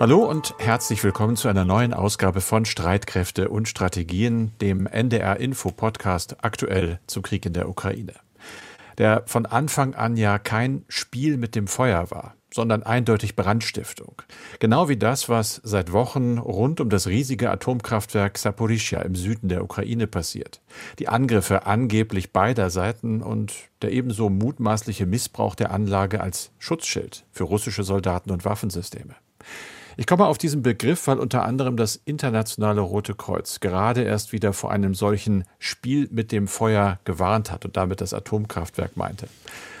Hallo und herzlich willkommen zu einer neuen Ausgabe von Streitkräfte und Strategien, dem NDR Info Podcast aktuell zum Krieg in der Ukraine. Der von Anfang an ja kein Spiel mit dem Feuer war, sondern eindeutig Brandstiftung. Genau wie das, was seit Wochen rund um das riesige Atomkraftwerk Saporischja im Süden der Ukraine passiert. Die Angriffe angeblich beider Seiten und der ebenso mutmaßliche Missbrauch der Anlage als Schutzschild für russische Soldaten und Waffensysteme. Ich komme auf diesen Begriff, weil unter anderem das Internationale Rote Kreuz gerade erst wieder vor einem solchen Spiel mit dem Feuer gewarnt hat und damit das Atomkraftwerk meinte.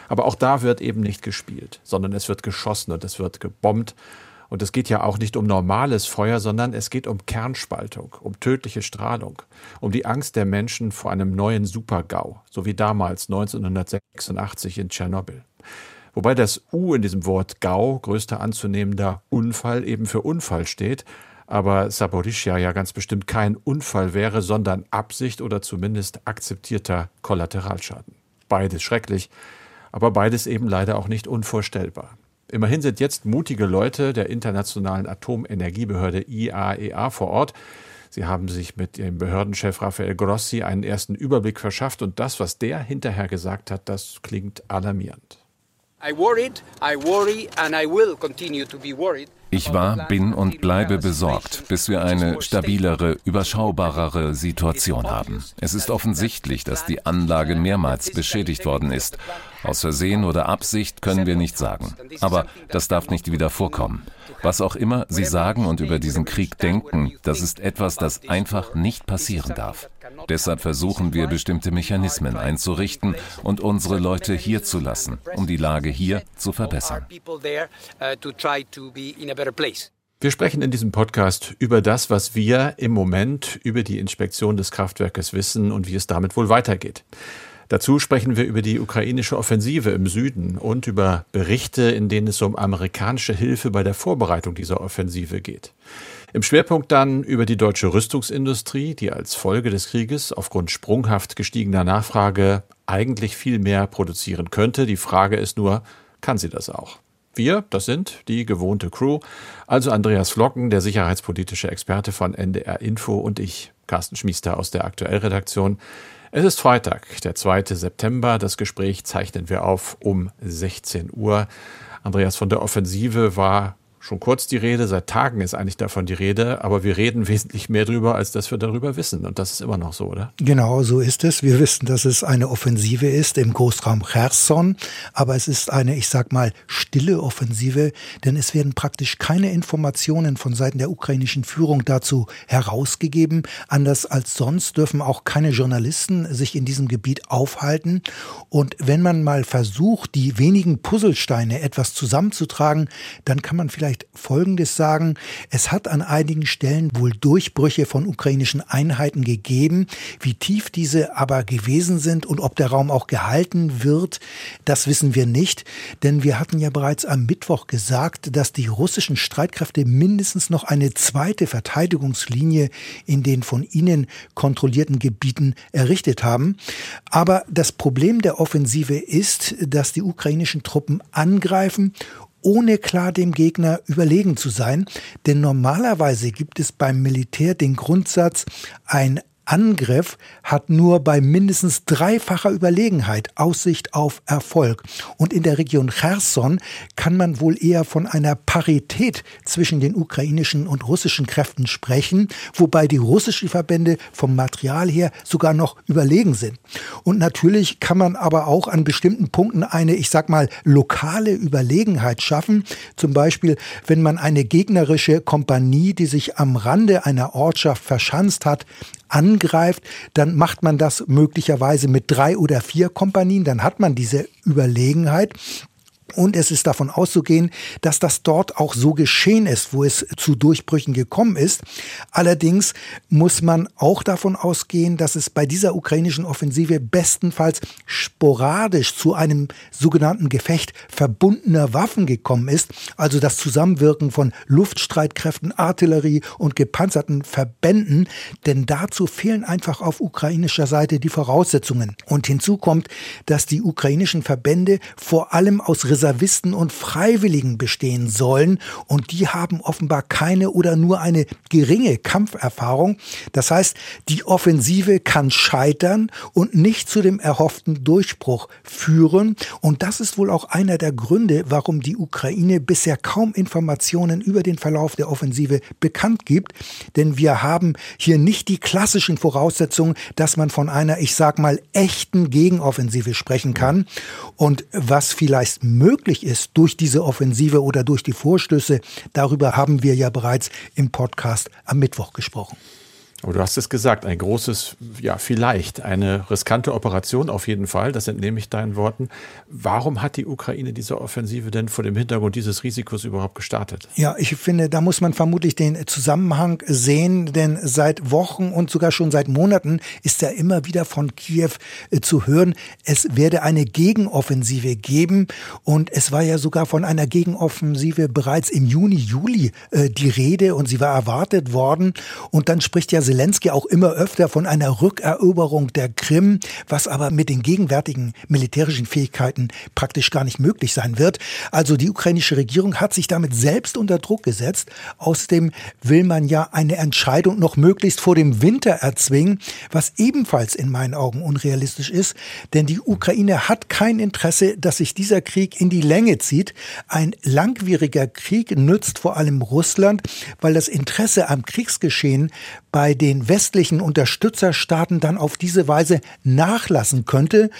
Aber auch da wird eben nicht gespielt, sondern es wird geschossen und es wird gebombt. Und es geht ja auch nicht um normales Feuer, sondern es geht um Kernspaltung, um tödliche Strahlung, um die Angst der Menschen vor einem neuen Supergau, so wie damals 1986 in Tschernobyl. Wobei das U in diesem Wort GAU, größter anzunehmender Unfall, eben für Unfall steht, aber Saporischja ja ganz bestimmt kein Unfall wäre, sondern Absicht oder zumindest akzeptierter Kollateralschaden. Beides schrecklich, aber beides eben leider auch nicht unvorstellbar. Immerhin sind jetzt mutige Leute der Internationalen Atomenergiebehörde IAEA e vor Ort. Sie haben sich mit dem Behördenchef Rafael Grossi einen ersten Überblick verschafft und das, was der hinterher gesagt hat, das klingt alarmierend. Ich war, bin und bleibe besorgt, bis wir eine stabilere, überschaubarere Situation haben. Es ist offensichtlich, dass die Anlage mehrmals beschädigt worden ist. Aus Versehen oder Absicht können wir nicht sagen. Aber das darf nicht wieder vorkommen. Was auch immer Sie sagen und über diesen Krieg denken, das ist etwas, das einfach nicht passieren darf. Deshalb versuchen wir bestimmte Mechanismen einzurichten und unsere Leute hier zu lassen, um die Lage hier zu verbessern. Wir sprechen in diesem Podcast über das, was wir im Moment über die Inspektion des Kraftwerkes wissen und wie es damit wohl weitergeht. Dazu sprechen wir über die ukrainische Offensive im Süden und über Berichte, in denen es um amerikanische Hilfe bei der Vorbereitung dieser Offensive geht. Im Schwerpunkt dann über die deutsche Rüstungsindustrie, die als Folge des Krieges aufgrund sprunghaft gestiegener Nachfrage eigentlich viel mehr produzieren könnte. Die Frage ist nur, kann sie das auch? Wir, das sind die gewohnte Crew, also Andreas Flocken, der sicherheitspolitische Experte von NDR Info und ich, Carsten Schmiester aus der Aktuellredaktion. Es ist Freitag, der 2. September. Das Gespräch zeichnen wir auf um 16 Uhr. Andreas von der Offensive war schon kurz die Rede, seit Tagen ist eigentlich davon die Rede, aber wir reden wesentlich mehr drüber, als dass wir darüber wissen. Und das ist immer noch so, oder? Genau, so ist es. Wir wissen, dass es eine Offensive ist im Großraum Cherson, aber es ist eine, ich sag mal, stille Offensive, denn es werden praktisch keine Informationen von Seiten der ukrainischen Führung dazu herausgegeben. Anders als sonst dürfen auch keine Journalisten sich in diesem Gebiet aufhalten. Und wenn man mal versucht, die wenigen Puzzlesteine etwas zusammenzutragen, dann kann man vielleicht vielleicht Folgendes sagen. Es hat an einigen Stellen wohl Durchbrüche von ukrainischen Einheiten gegeben. Wie tief diese aber gewesen sind und ob der Raum auch gehalten wird, das wissen wir nicht. Denn wir hatten ja bereits am Mittwoch gesagt, dass die russischen Streitkräfte mindestens noch eine zweite Verteidigungslinie in den von ihnen kontrollierten Gebieten errichtet haben. Aber das Problem der Offensive ist, dass die ukrainischen Truppen angreifen ohne klar dem Gegner überlegen zu sein. Denn normalerweise gibt es beim Militär den Grundsatz, ein Angriff hat nur bei mindestens dreifacher Überlegenheit Aussicht auf Erfolg. Und in der Region Cherson kann man wohl eher von einer Parität zwischen den ukrainischen und russischen Kräften sprechen, wobei die russischen Verbände vom Material her sogar noch überlegen sind. Und natürlich kann man aber auch an bestimmten Punkten eine, ich sag mal, lokale Überlegenheit schaffen. Zum Beispiel, wenn man eine gegnerische Kompanie, die sich am Rande einer Ortschaft verschanzt hat, angreift, dann macht man das möglicherweise mit drei oder vier Kompanien, dann hat man diese Überlegenheit. Und es ist davon auszugehen, dass das dort auch so geschehen ist, wo es zu Durchbrüchen gekommen ist. Allerdings muss man auch davon ausgehen, dass es bei dieser ukrainischen Offensive bestenfalls sporadisch zu einem sogenannten Gefecht verbundener Waffen gekommen ist. Also das Zusammenwirken von Luftstreitkräften, Artillerie und gepanzerten Verbänden. Denn dazu fehlen einfach auf ukrainischer Seite die Voraussetzungen. Und hinzu kommt, dass die ukrainischen Verbände vor allem aus Reservisten und Freiwilligen bestehen sollen. Und die haben offenbar keine oder nur eine geringe Kampferfahrung. Das heißt, die Offensive kann scheitern und nicht zu dem erhofften Durchbruch führen. Und das ist wohl auch einer der Gründe, warum die Ukraine bisher kaum Informationen über den Verlauf der Offensive bekannt gibt. Denn wir haben hier nicht die klassischen Voraussetzungen, dass man von einer, ich sag mal, echten Gegenoffensive sprechen kann. Und was vielleicht möglich ist durch diese Offensive oder durch die Vorstöße, darüber haben wir ja bereits im Podcast am Mittwoch gesprochen. Aber du hast es gesagt, ein großes, ja, vielleicht eine riskante Operation auf jeden Fall, das entnehme ich deinen Worten. Warum hat die Ukraine diese Offensive denn vor dem Hintergrund dieses Risikos überhaupt gestartet? Ja, ich finde, da muss man vermutlich den Zusammenhang sehen, denn seit Wochen und sogar schon seit Monaten ist ja immer wieder von Kiew äh, zu hören, es werde eine Gegenoffensive geben und es war ja sogar von einer Gegenoffensive bereits im Juni, Juli äh, die Rede und sie war erwartet worden und dann spricht ja Zelensky auch immer öfter von einer Rückeroberung der Krim, was aber mit den gegenwärtigen militärischen Fähigkeiten praktisch gar nicht möglich sein wird. Also die ukrainische Regierung hat sich damit selbst unter Druck gesetzt. Außerdem will man ja eine Entscheidung noch möglichst vor dem Winter erzwingen, was ebenfalls in meinen Augen unrealistisch ist, denn die Ukraine hat kein Interesse, dass sich dieser Krieg in die Länge zieht. Ein langwieriger Krieg nützt vor allem Russland, weil das Interesse am Kriegsgeschehen bei den westlichen Unterstützerstaaten dann auf diese Weise nachlassen könnte,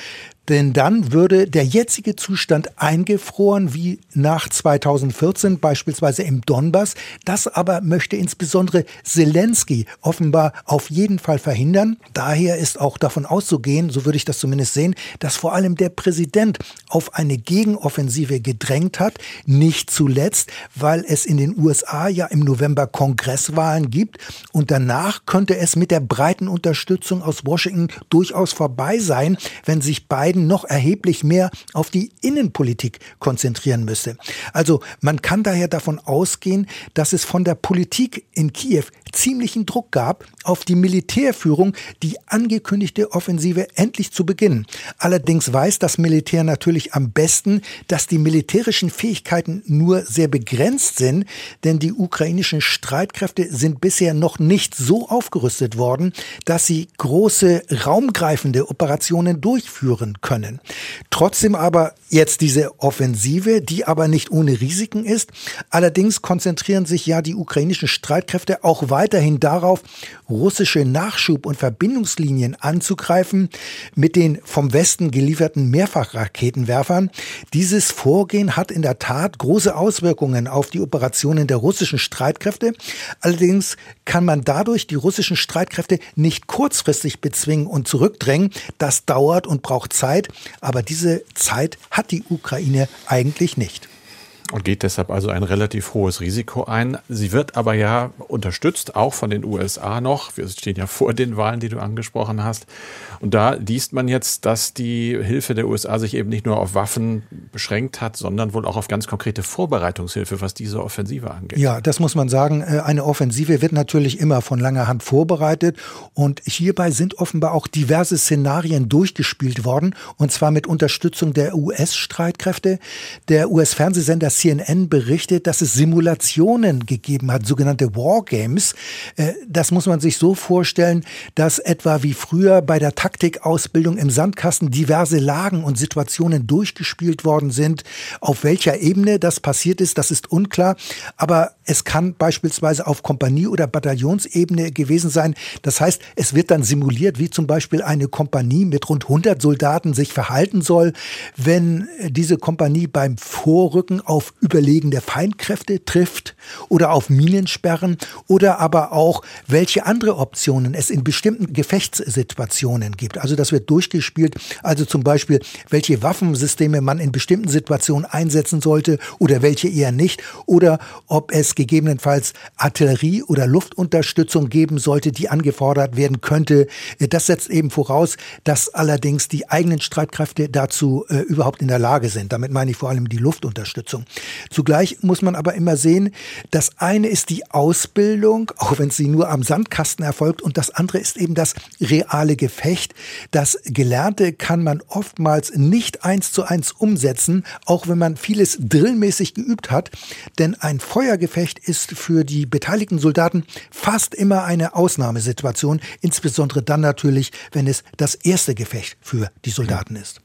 denn dann würde der jetzige Zustand eingefroren wie nach 2014 beispielsweise im Donbass. Das aber möchte insbesondere Zelensky offenbar auf jeden Fall verhindern. Daher ist auch davon auszugehen, so würde ich das zumindest sehen, dass vor allem der Präsident auf eine Gegenoffensive gedrängt hat. Nicht zuletzt, weil es in den USA ja im November Kongresswahlen gibt und danach könnte es mit der breiten Unterstützung aus Washington durchaus vorbei sein, wenn sich Biden Biden noch erheblich mehr auf die Innenpolitik konzentrieren müsse. Also man kann daher davon ausgehen, dass es von der Politik in Kiew ziemlichen Druck gab, auf die Militärführung die angekündigte Offensive endlich zu beginnen. Allerdings weiß das Militär natürlich am besten, dass die militärischen Fähigkeiten nur sehr begrenzt sind, denn die ukrainischen Streitkräfte sind bisher noch nicht so aufgerüstet worden, dass sie große raumgreifende Operationen durchführen können. Trotzdem aber jetzt diese Offensive, die aber nicht ohne Risiken ist. Allerdings konzentrieren sich ja die ukrainischen Streitkräfte auch weiterhin darauf, russische Nachschub- und Verbindungslinien anzugreifen mit den vom Westen gelieferten Mehrfachraketenwerfern. Dieses Vorgehen hat in der Tat große Auswirkungen auf die Operationen der russischen Streitkräfte. Allerdings kann man dadurch die russischen Streitkräfte nicht kurzfristig bezwingen und zurückdrängen. Das dauert und braucht Zeit, aber diese Zeit hat die Ukraine eigentlich nicht und geht deshalb also ein relativ hohes Risiko ein. Sie wird aber ja unterstützt, auch von den USA noch. Wir stehen ja vor den Wahlen, die du angesprochen hast. Und da liest man jetzt, dass die Hilfe der USA sich eben nicht nur auf Waffen beschränkt hat, sondern wohl auch auf ganz konkrete Vorbereitungshilfe, was diese Offensive angeht. Ja, das muss man sagen. Äh, eine Offensive wird natürlich immer von langer Hand vorbereitet. Und hierbei sind offenbar auch diverse Szenarien durchgespielt worden. Und zwar mit Unterstützung der US-Streitkräfte. Der US-Fernsehsender CNN berichtet, dass es Simulationen gegeben hat, sogenannte Wargames. Äh, das muss man sich so vorstellen, dass etwa wie früher bei der Taktikausbildung im Sandkasten diverse Lagen und Situationen durchgespielt worden sind. Auf welcher Ebene das passiert ist, das ist unklar. Aber es kann beispielsweise auf Kompanie- oder Bataillonsebene gewesen sein. Das heißt, es wird dann simuliert, wie zum Beispiel eine Kompanie mit rund 100 Soldaten sich verhalten soll, wenn diese Kompanie beim Vorrücken auf Überlegen der Feindkräfte trifft oder auf Minensperren oder aber auch, welche andere Optionen es in bestimmten Gefechtssituationen gibt. Also das wird durchgespielt. Also zum Beispiel, welche Waffensysteme man in bestimmten Situationen einsetzen sollte oder welche eher nicht. Oder ob es gegebenenfalls Artillerie- oder Luftunterstützung geben sollte, die angefordert werden könnte. Das setzt eben voraus, dass allerdings die eigenen Streitkräfte dazu äh, überhaupt in der Lage sind. Damit meine ich vor allem die Luftunterstützung. Zugleich muss man aber immer sehen, das eine ist die Ausbildung, auch wenn sie nur am Sandkasten erfolgt, und das andere ist eben das reale Gefecht. Das Gelernte kann man oftmals nicht eins zu eins umsetzen auch wenn man vieles drillmäßig geübt hat. Denn ein Feuergefecht ist für die beteiligten Soldaten fast immer eine Ausnahmesituation, insbesondere dann natürlich, wenn es das erste Gefecht für die Soldaten ist.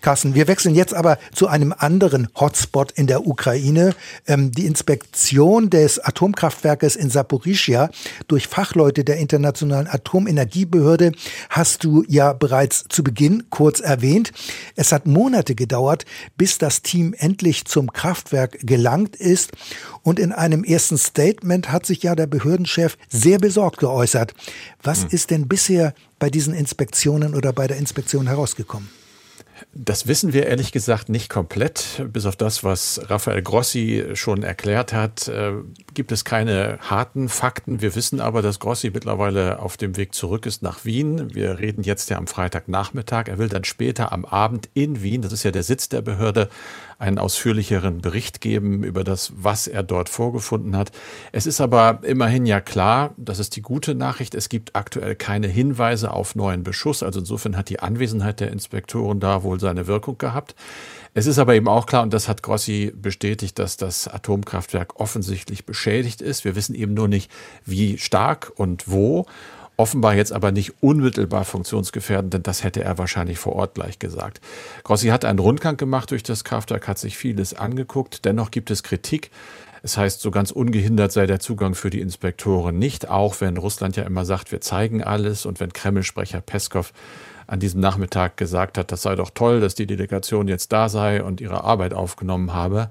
Carsten, wir wechseln jetzt aber zu einem anderen Hotspot in der Ukraine. Ähm, die Inspektion des Atomkraftwerkes in Saporischia durch Fachleute der Internationalen Atomenergiebehörde hast du ja bereits zu Beginn kurz erwähnt. Es hat Monate gedauert, bis das Team endlich zum Kraftwerk gelangt ist. Und in einem ersten Statement hat sich ja der Behördenchef sehr besorgt geäußert. Was hm. ist denn bisher bei diesen Inspektionen oder bei der Inspektion herausgekommen? Das wissen wir ehrlich gesagt nicht komplett. Bis auf das, was Raphael Grossi schon erklärt hat, äh, gibt es keine harten Fakten. Wir wissen aber, dass Grossi mittlerweile auf dem Weg zurück ist nach Wien. Wir reden jetzt ja am Freitagnachmittag. Er will dann später am Abend in Wien, das ist ja der Sitz der Behörde, einen ausführlicheren Bericht geben über das, was er dort vorgefunden hat. Es ist aber immerhin ja klar, das ist die gute Nachricht, es gibt aktuell keine Hinweise auf neuen Beschuss. Also insofern hat die Anwesenheit der Inspektoren da wohl seine Wirkung gehabt. Es ist aber eben auch klar, und das hat Grossi bestätigt, dass das Atomkraftwerk offensichtlich beschädigt ist. Wir wissen eben nur nicht, wie stark und wo offenbar jetzt aber nicht unmittelbar funktionsgefährdend, denn das hätte er wahrscheinlich vor Ort gleich gesagt. Grossi hat einen Rundgang gemacht durch das Kraftwerk, hat sich vieles angeguckt. Dennoch gibt es Kritik. Es heißt, so ganz ungehindert sei der Zugang für die Inspektoren nicht, auch wenn Russland ja immer sagt, wir zeigen alles und wenn Kreml-Sprecher Peskov an diesem Nachmittag gesagt hat, das sei doch toll, dass die Delegation jetzt da sei und ihre Arbeit aufgenommen habe.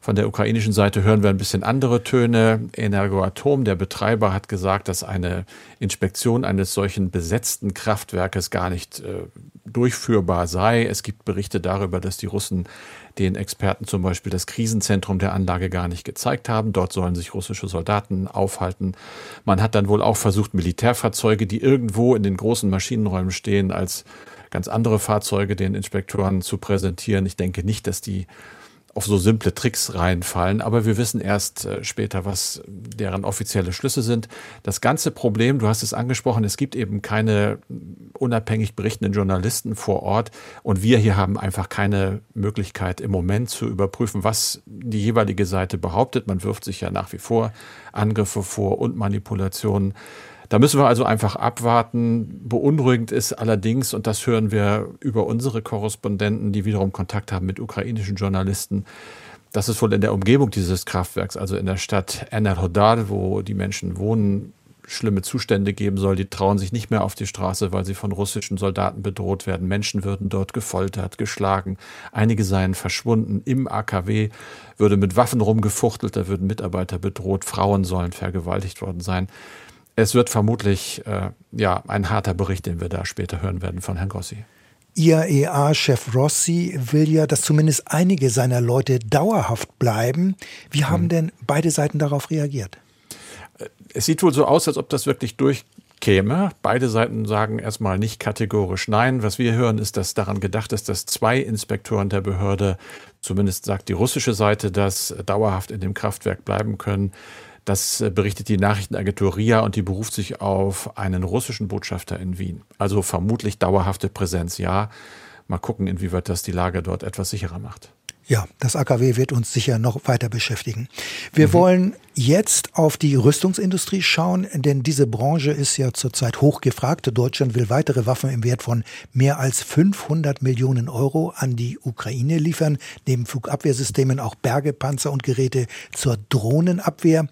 Von der ukrainischen Seite hören wir ein bisschen andere Töne. Energoatom, der Betreiber, hat gesagt, dass eine Inspektion eines solchen besetzten Kraftwerkes gar nicht äh, durchführbar sei. Es gibt Berichte darüber, dass die Russen den Experten zum Beispiel das Krisenzentrum der Anlage gar nicht gezeigt haben. Dort sollen sich russische Soldaten aufhalten. Man hat dann wohl auch versucht, Militärfahrzeuge, die irgendwo in den großen Maschinenräumen stehen, als ganz andere Fahrzeuge den Inspektoren zu präsentieren. Ich denke nicht, dass die auf so simple Tricks reinfallen, aber wir wissen erst äh, später, was deren offizielle Schlüsse sind. Das ganze Problem, du hast es angesprochen, es gibt eben keine unabhängig berichtenden Journalisten vor Ort und wir hier haben einfach keine Möglichkeit im Moment zu überprüfen, was die jeweilige Seite behauptet. Man wirft sich ja nach wie vor Angriffe vor und Manipulationen. Da müssen wir also einfach abwarten. Beunruhigend ist allerdings, und das hören wir über unsere Korrespondenten, die wiederum Kontakt haben mit ukrainischen Journalisten, dass es wohl in der Umgebung dieses Kraftwerks, also in der Stadt Enerhodar, wo die Menschen wohnen, schlimme Zustände geben soll. Die trauen sich nicht mehr auf die Straße, weil sie von russischen Soldaten bedroht werden. Menschen würden dort gefoltert, geschlagen. Einige seien verschwunden. Im AKW würde mit Waffen rumgefuchtelt, da würden Mitarbeiter bedroht. Frauen sollen vergewaltigt worden sein. Es wird vermutlich äh, ja, ein harter Bericht, den wir da später hören werden von Herrn Grossi. IAEA-Chef Rossi will ja, dass zumindest einige seiner Leute dauerhaft bleiben. Wie haben hm. denn beide Seiten darauf reagiert? Es sieht wohl so aus, als ob das wirklich durchkäme. Beide Seiten sagen erstmal nicht kategorisch nein. Was wir hören, ist, dass daran gedacht ist, dass zwei Inspektoren der Behörde, zumindest sagt die russische Seite, dass dauerhaft in dem Kraftwerk bleiben können. Das äh, berichtet die Nachrichtenagentur RIA und die beruft sich auf einen russischen Botschafter in Wien. Also vermutlich dauerhafte Präsenz, ja. Mal gucken, inwieweit das die Lage dort etwas sicherer macht. Ja, das AKW wird uns sicher noch weiter beschäftigen. Wir mhm. wollen jetzt auf die Rüstungsindustrie schauen, denn diese Branche ist ja zurzeit hochgefragt. Deutschland will weitere Waffen im Wert von mehr als 500 Millionen Euro an die Ukraine liefern, neben Flugabwehrsystemen auch Bergepanzer und Geräte zur Drohnenabwehr.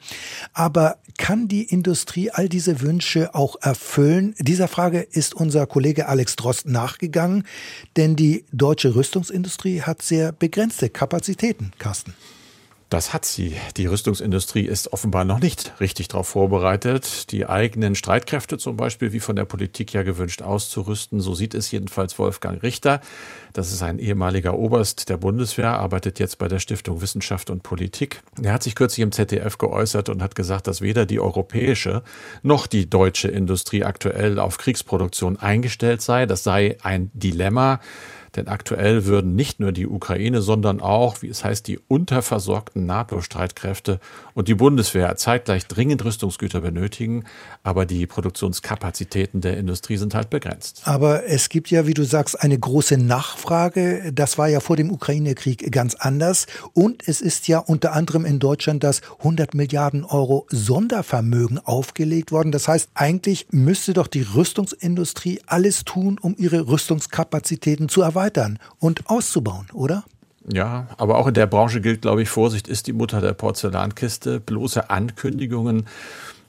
Aber kann die Industrie all diese Wünsche auch erfüllen? Dieser Frage ist unser Kollege Alex Drost nachgegangen, denn die deutsche Rüstungsindustrie hat sehr begrenzte Kapazitäten, Carsten. Das hat sie. Die Rüstungsindustrie ist offenbar noch nicht richtig darauf vorbereitet, die eigenen Streitkräfte zum Beispiel, wie von der Politik ja gewünscht, auszurüsten. So sieht es jedenfalls Wolfgang Richter. Das ist ein ehemaliger Oberst der Bundeswehr, arbeitet jetzt bei der Stiftung Wissenschaft und Politik. Er hat sich kürzlich im ZDF geäußert und hat gesagt, dass weder die europäische noch die deutsche Industrie aktuell auf Kriegsproduktion eingestellt sei. Das sei ein Dilemma Denn aktuell würden nicht nur die Ukraine, sondern auch, wie es heißt, die unterversorgten NATO-Streitkräfte und die Bundeswehr zeitgleich dringend Rüstungsgüter benötigen. Aber die Produktionskapazitäten der Industrie sind halt begrenzt. Aber es gibt ja, wie du sagst, eine große Nachfrage. Das war ja vor dem Ukraine-Krieg ganz anders. Und es ist ja unter anderem in Deutschland das 100 Milliarden Euro Sondervermögen aufgelegt worden. Das heißt, eigentlich müsste doch die Rüstungsindustrie alles tun, um ihre Rüstungskapazitäten zu erweitern und auszubauen, oder? Ja, aber auch in der Branche gilt, glaube ich, Vorsicht ist die Mutter der Porzellankiste. Bloße Ankündigungen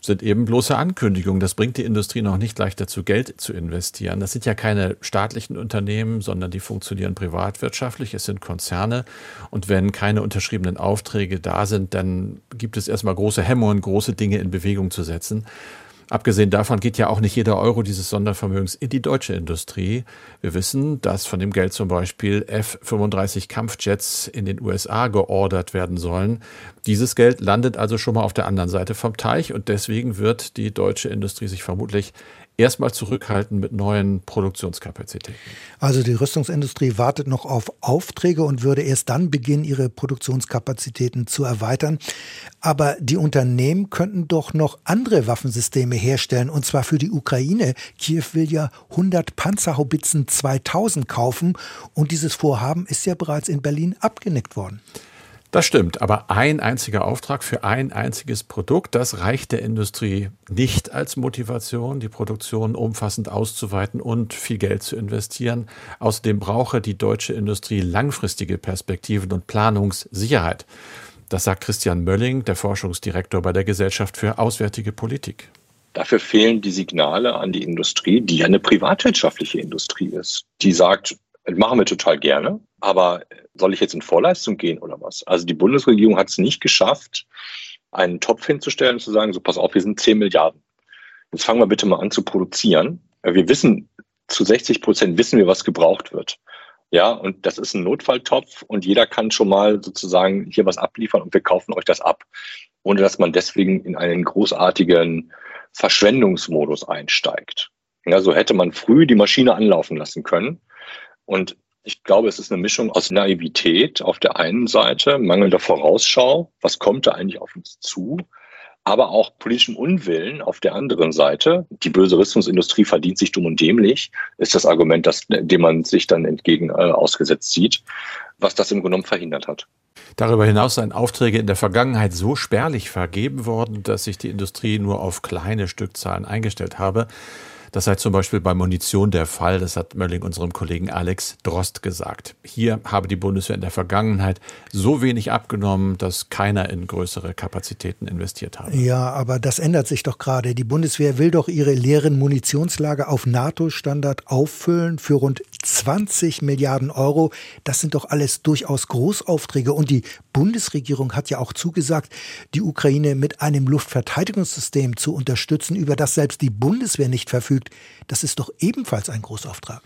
sind eben bloße Ankündigungen. Das bringt die Industrie noch nicht leicht dazu, Geld zu investieren. Das sind ja keine staatlichen Unternehmen, sondern die funktionieren privatwirtschaftlich. Es sind Konzerne. Und wenn keine unterschriebenen Aufträge da sind, dann gibt es erstmal große Hemmungen, große Dinge in Bewegung zu setzen. Abgesehen davon geht ja auch nicht jeder Euro dieses Sondervermögens in die deutsche Industrie. Wir wissen, dass von dem Geld zum Beispiel F-35 Kampfjets in den USA geordert werden sollen. Dieses Geld landet also schon mal auf der anderen Seite vom Teich und deswegen wird die deutsche Industrie sich vermutlich erstmal zurückhalten mit neuen Produktionskapazitäten. Also die Rüstungsindustrie wartet noch auf Aufträge und würde erst dann beginnen, ihre Produktionskapazitäten zu erweitern. Aber die Unternehmen könnten doch noch andere Waffensysteme herstellen, und zwar für die Ukraine. Kiew will ja 100 Panzerhaubitzen 2000 kaufen und dieses Vorhaben ist ja bereits in Berlin abgenickt worden. Das stimmt, aber ein einziger Auftrag für ein einziges Produkt, das reicht der Industrie nicht als Motivation, die Produktion umfassend auszuweiten und viel Geld zu investieren. Außerdem brauche die deutsche Industrie langfristige Perspektiven und Planungssicherheit. Das sagt Christian Mölling, der Forschungsdirektor bei der Gesellschaft für Auswärtige Politik. Dafür fehlen die Signale an die Industrie, die ja eine privatwirtschaftliche Industrie ist, die sagt, machen wir total gerne, aber soll ich jetzt in Vorleistung gehen oder was? Also die Bundesregierung hat es nicht geschafft, einen Topf hinzustellen und zu sagen, so pass auf, wir sind 10 Milliarden. Jetzt fangen wir bitte mal an zu produzieren. Wir wissen, zu 60 Prozent wissen wir, was gebraucht wird. Ja, und das ist ein Notfalltopf und jeder kann schon mal sozusagen hier was abliefern und wir kaufen euch das ab, ohne dass man deswegen in einen großartigen Verschwendungsmodus einsteigt. Ja, so hätte man früh die Maschine anlaufen lassen können und ich glaube, es ist eine Mischung aus Naivität auf der einen Seite, mangelnder Vorausschau, was kommt da eigentlich auf uns zu, aber auch politischem Unwillen auf der anderen Seite. Die böse Rüstungsindustrie verdient sich dumm und dämlich, ist das Argument, das, dem man sich dann entgegen äh, ausgesetzt sieht, was das im Grunde genommen verhindert hat. Darüber hinaus seien Aufträge in der Vergangenheit so spärlich vergeben worden, dass sich die Industrie nur auf kleine Stückzahlen eingestellt habe. Das sei zum Beispiel bei Munition der Fall, das hat Mölling unserem Kollegen Alex Drost gesagt. Hier habe die Bundeswehr in der Vergangenheit so wenig abgenommen, dass keiner in größere Kapazitäten investiert habe. Ja, aber das ändert sich doch gerade. Die Bundeswehr will doch ihre leeren Munitionslager auf NATO-Standard auffüllen für rund 20 Milliarden Euro. Das sind doch alles durchaus Großaufträge. Und die Bundesregierung hat ja auch zugesagt, die Ukraine mit einem Luftverteidigungssystem zu unterstützen, über das selbst die Bundeswehr nicht verfügt. Das ist doch ebenfalls ein Großauftrag.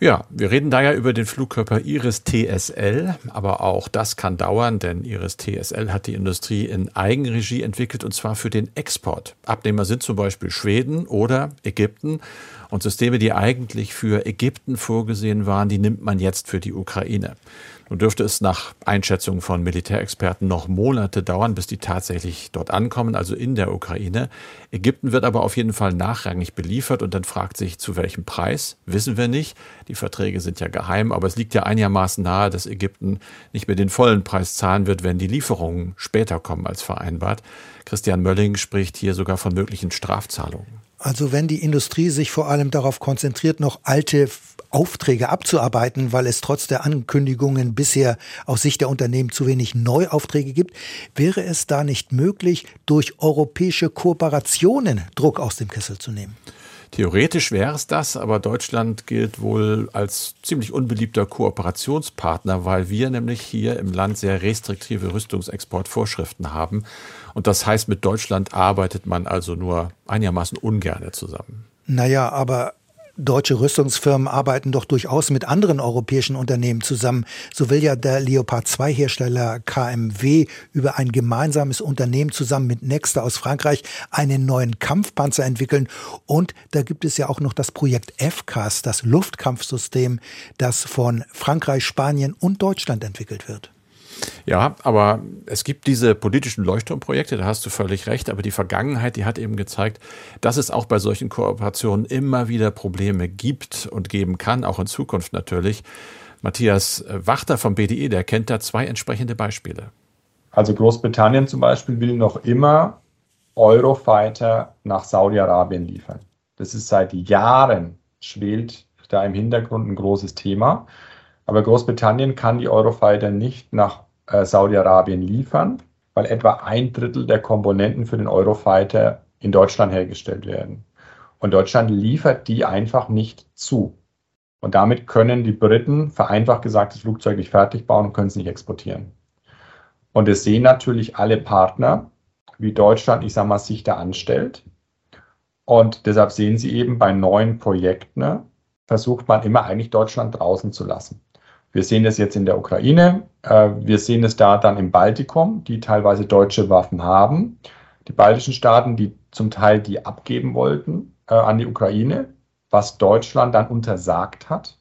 Ja, wir reden da ja über den Flugkörper Iris TSL, aber auch das kann dauern, denn Iris TSL hat die Industrie in Eigenregie entwickelt und zwar für den Export. Abnehmer sind zum Beispiel Schweden oder Ägypten. Und Systeme, die eigentlich für Ägypten vorgesehen waren, die nimmt man jetzt für die Ukraine. Nun dürfte es nach Einschätzung von Militärexperten noch Monate dauern, bis die tatsächlich dort ankommen, also in der Ukraine. Ägypten wird aber auf jeden Fall nachrangig beliefert und dann fragt sich, zu welchem Preis, wissen wir nicht. Die Verträge sind ja geheim, aber es liegt ja einigermaßen nahe, dass Ägypten nicht mehr den vollen Preis zahlen wird, wenn die Lieferungen später kommen als vereinbart. Christian Mölling spricht hier sogar von möglichen Strafzahlungen. Also wenn die Industrie sich vor allem darauf konzentriert, noch alte Aufträge abzuarbeiten, weil es trotz der Ankündigungen bisher aus Sicht der Unternehmen zu wenig Neuaufträge gibt, wäre es da nicht möglich, durch europäische Kooperationen Druck aus dem Kessel zu nehmen? Theoretisch wäre es das, aber Deutschland gilt wohl als ziemlich unbeliebter Kooperationspartner, weil wir nämlich hier im Land sehr restriktive Rüstungsexportvorschriften haben. Und das heißt, mit Deutschland arbeitet man also nur einigermaßen ungerne zusammen. Naja, aber Deutsche Rüstungsfirmen arbeiten doch durchaus mit anderen europäischen Unternehmen zusammen. So will ja der Leopard 2 Hersteller KMW über ein gemeinsames Unternehmen zusammen mit Nexter aus Frankreich einen neuen Kampfpanzer entwickeln. Und da gibt es ja auch noch das Projekt FCAS, das Luftkampfsystem, das von Frankreich, Spanien und Deutschland entwickelt wird. Ja, aber es gibt diese politischen Leuchtturmprojekte, da hast du völlig recht, aber die Vergangenheit, die hat eben gezeigt, dass es auch bei solchen Kooperationen immer wieder Probleme gibt und geben kann, auch in Zukunft natürlich. Matthias Wachter vom BDE, der kennt da zwei entsprechende Beispiele. Also Großbritannien zum Beispiel will noch immer Eurofighter nach Saudi-Arabien liefern. Das ist seit Jahren schwelt da im Hintergrund ein großes Thema. Aber Großbritannien kann die Eurofighter nicht nach äh, Saudi-Arabien liefern, weil etwa ein Drittel der Komponenten für den Eurofighter in Deutschland hergestellt werden. Und Deutschland liefert die einfach nicht zu. Und damit können die Briten vereinfacht gesagt das Flugzeug nicht fertig bauen und können es nicht exportieren. Und es sehen natürlich alle Partner, wie Deutschland, ich sage mal, sich da anstellt. Und deshalb sehen Sie eben bei neuen Projekten, ne, versucht man immer eigentlich Deutschland draußen zu lassen. Wir sehen das jetzt in der Ukraine. Äh, wir sehen es da dann im Baltikum, die teilweise deutsche Waffen haben. Die baltischen Staaten, die zum Teil die abgeben wollten äh, an die Ukraine, was Deutschland dann untersagt hat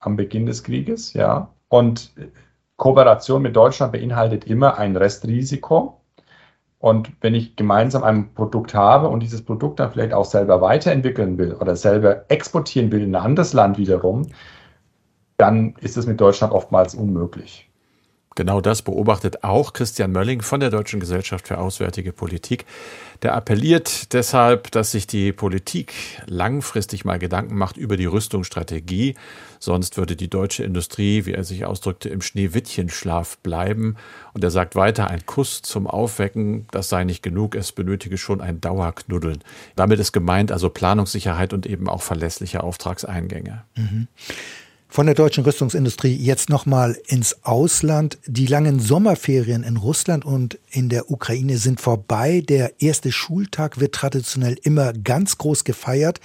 am Beginn des Krieges. Ja. Und Kooperation mit Deutschland beinhaltet immer ein Restrisiko. Und wenn ich gemeinsam ein Produkt habe und dieses Produkt dann vielleicht auch selber weiterentwickeln will oder selber exportieren will in ein anderes Land wiederum, dann ist es mit Deutschland oftmals unmöglich. Genau das beobachtet auch Christian Mölling von der Deutschen Gesellschaft für Auswärtige Politik. Der appelliert deshalb, dass sich die Politik langfristig mal Gedanken macht über die Rüstungsstrategie. Sonst würde die deutsche Industrie, wie er sich ausdrückte, im Schneewittchenschlaf bleiben. Und er sagt weiter, ein Kuss zum Aufwecken, das sei nicht genug, es benötige schon ein Dauerknuddeln. Damit ist gemeint also Planungssicherheit und eben auch verlässliche Auftragseingänge. Mhm. Von der deutschen Rüstungsindustrie jetzt nochmal ins Ausland. Die langen Sommerferien in Russland und in der Ukraine sind vorbei. Der erste Schultag wird traditionell immer ganz groß gefeiert.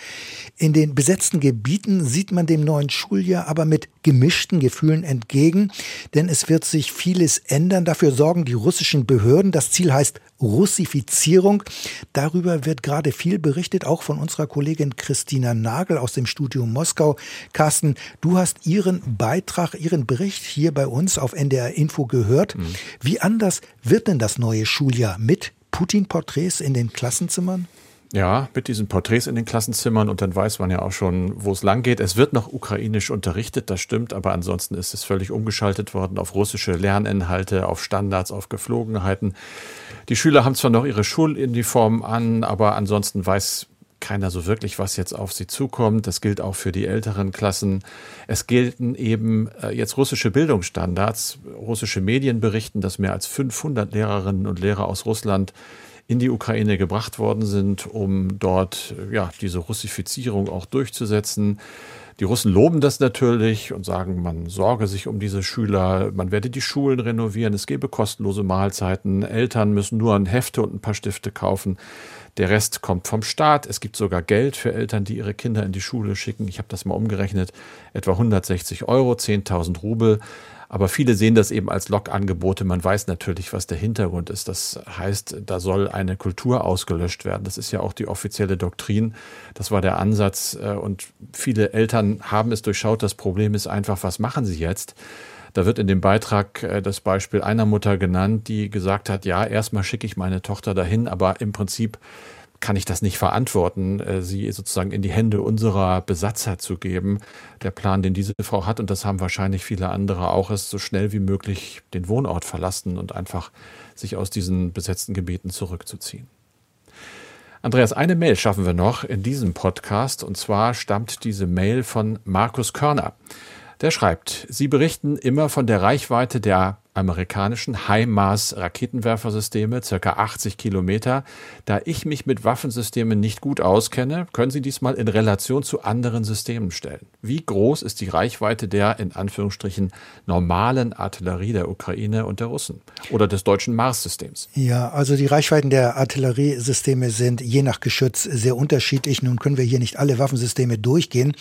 In den besetzten Gebieten sieht man dem neuen Schuljahr aber mit gemischten Gefühlen entgegen, denn es wird sich vieles ändern. Dafür sorgen die russischen Behörden. Das Ziel heißt Russifizierung. Darüber wird gerade viel berichtet, auch von unserer Kollegin Christina Nagel aus dem Studio Moskau. Carsten, du hast ihren Beitrag, ihren Bericht hier bei uns auf NDR Info gehört. Mhm. Wie anders wird denn das neue Schuljahr mit Putin-Porträts in den Klassenzimmern? Ja, mit diesen Porträts in den Klassenzimmern und dann weiß man ja auch schon, wo es lang geht. Es wird noch ukrainisch unterrichtet, das stimmt, aber ansonsten ist es völlig umgeschaltet worden auf russische Lerninhalte, auf Standards, auf Geflogenheiten. Die Schüler haben zwar noch ihre Schuluniformen an, aber ansonsten weiß keiner so wirklich, was jetzt auf sie zukommt. Das gilt auch für die älteren Klassen. Es gelten eben äh, jetzt russische Bildungsstandards. Russische Medien berichten, dass mehr als 500 Lehrerinnen und Lehrer aus Russland in die Ukraine gebracht worden sind, um dort ja, diese Russifizierung auch durchzusetzen. Die Russen loben das natürlich und sagen, man sorge sich um diese Schüler, man werde die Schulen renovieren, es gebe kostenlose Mahlzeiten, Eltern müssen nur ein Hefte und ein paar Stifte kaufen. Der Rest kommt vom Staat. Es gibt sogar Geld für Eltern, die ihre Kinder in die Schule schicken. Ich habe das mal umgerechnet, etwa 160 Euro, 10.000 Rubel. Aber viele sehen das eben als Log-Angebote. Man weiß natürlich, was der Hintergrund ist. Das heißt, da soll eine Kultur ausgelöscht werden. Das ist ja auch die offizielle Doktrin. Das war der Ansatz. Äh, und viele Eltern haben es durchschaut. Das Problem ist einfach, was machen sie jetzt? Da wird in dem Beitrag äh, das Beispiel einer Mutter genannt, die gesagt hat, ja, erstmal schicke ich meine Tochter dahin, aber im Prinzip kann ich das nicht verantworten, äh, sie sozusagen in die Hände unserer Besatzer zu geben. Der Plan, den diese Frau hat, und das haben wahrscheinlich viele andere auch, ist so schnell wie möglich den Wohnort verlassen und einfach sich aus diesen besetzten Gebieten zurückzuziehen. Andreas, eine Mail schaffen wir noch in diesem Podcast, und zwar stammt diese Mail von Markus Körner. Der schreibt, Sie berichten immer von der Reichweite der amerikanischen HIMARS-Raketenwerfersysteme, circa 80 Kilometer. Da ich mich mit Waffensystemen nicht gut auskenne, können Sie dies mal in Relation zu anderen Systemen stellen. Wie groß ist die Reichweite der, in Anführungsstrichen, normalen Artillerie der Ukraine und der Russen oder des deutschen Mars-Systems? Ja, also die Reichweiten der Artilleriesysteme sind je nach Geschütz sehr unterschiedlich. Nun können wir hier nicht alle Waffensysteme durchgehen,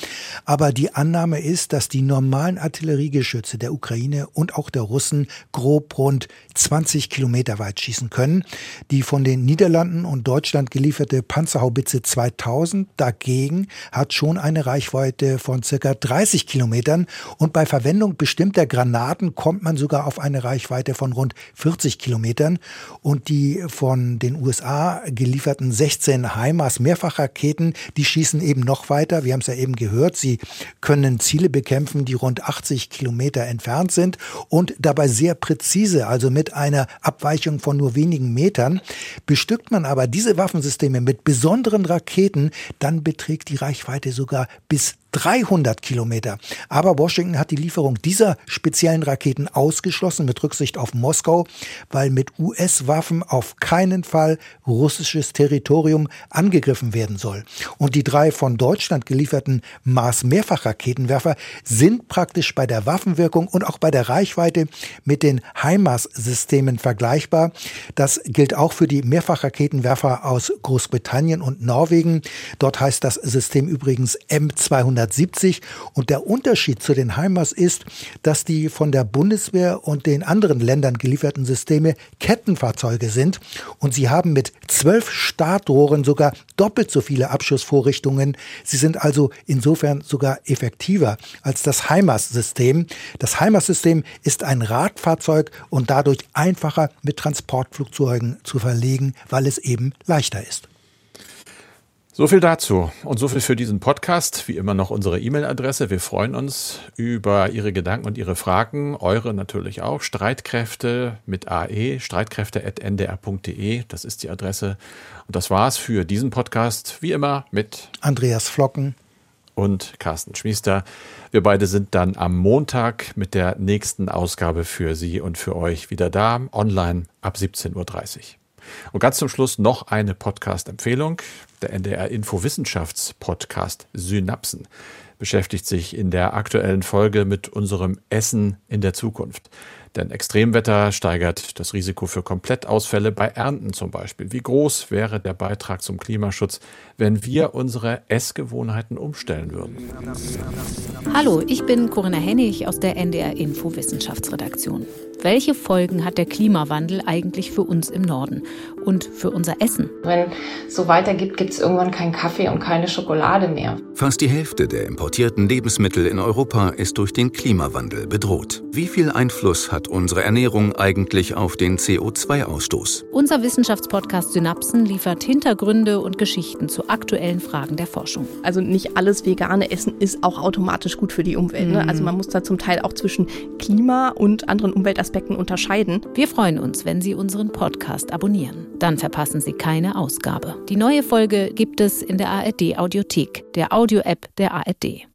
aber die Annahme ist, dass die normalen Artilleriegeschütze der Ukraine und auch der Russen grob rund 20 Kilometer weit schießen können. Die von den Niederlanden und Deutschland gelieferte Panzerhaubitze 2000 dagegen hat schon eine Reichweite von circa 30 Kilometern und bei Verwendung bestimmter Granaten kommt man sogar auf eine Reichweite von rund 40 Kilometern und die von den USA gelieferten 16 HIMARS Mehrfachraketen, die schießen eben noch weiter. Wir haben es ja eben gehört, sie können Ziele bekämpfen, die rund 80 Kilometer entfernt sind und dabei sehr präzise, also mit einer Abweichung von nur wenigen Metern. Bestückt man aber diese Waffensysteme mit besonderen Raketen, dann beträgt die Reichweite sogar bis 300 Kilometer. Aber Washington hat die Lieferung dieser speziellen Raketen ausgeschlossen mit Rücksicht auf Moskau, weil mit US-Waffen auf keinen Fall russisches Territorium angegriffen werden soll. Und die drei von Deutschland gelieferten Mars-Mehrfachraketenwerfer sind praktisch bei der Waffenwirkung und auch bei der Reichweite mit den HIMARS-Systemen vergleichbar. Das gilt auch für die Mehrfachraketenwerfer aus Großbritannien und Norwegen. Dort heißt das System übrigens M200 170. Und der Unterschied zu den HIMARS ist, dass die von der Bundeswehr und den anderen Ländern gelieferten Systeme Kettenfahrzeuge sind. Und sie haben mit zwölf Startrohren sogar doppelt so viele Abschussvorrichtungen. Sie sind also insofern sogar effektiver als das HIMARS-System. Das HIMARS-System ist ein Radfahrzeug und dadurch einfacher mit Transportflugzeugen zu verlegen, weil es eben leichter ist. So viel dazu und so viel für diesen Podcast. Wie immer noch unsere E-Mail-Adresse. Wir freuen uns über Ihre Gedanken und Ihre Fragen. Eure natürlich auch. Streitkräfte mit AE, streitkräfte.ndr.de. Das ist die Adresse. Und das war's für diesen Podcast. Wie immer mit Andreas Flocken und Carsten Schmiester. Wir beide sind dann am Montag mit der nächsten Ausgabe für Sie und für euch wieder da, online ab 17.30 Uhr. Und ganz zum Schluss noch eine Podcast-Empfehlung. Der NDR Info Wissenschafts Podcast Synapsen beschäftigt sich in der aktuellen Folge mit unserem Essen in der Zukunft. Denn Extremwetter steigert das Risiko für Komplettausfälle bei Ernten zum Beispiel. Wie groß wäre der Beitrag zum Klimaschutz, wenn wir unsere Essgewohnheiten umstellen würden? Hallo, ich bin Corinna Hennig aus der NDR Info Wissenschaftsredaktion. Welche Folgen hat der Klimawandel eigentlich für uns im Norden und für unser Essen? Wenn es so weitergeht, gibt es irgendwann keinen Kaffee und keine Schokolade mehr. Fast die Hälfte der importierten Lebensmittel in Europa ist durch den Klimawandel bedroht. Wie viel Einfluss hat unsere Ernährung eigentlich auf den CO2-Ausstoß? Unser Wissenschaftspodcast Synapsen liefert Hintergründe und Geschichten zu aktuellen Fragen der Forschung. Also nicht alles vegane Essen ist auch automatisch gut für die Umwelt. Ne? Also man muss da zum Teil auch zwischen Klima und anderen Umweltaspekten Aspekten unterscheiden. Wir freuen uns, wenn Sie unseren Podcast abonnieren. Dann verpassen Sie keine Ausgabe. Die neue Folge gibt es in der ARD Audiothek, der Audio-App der ARD.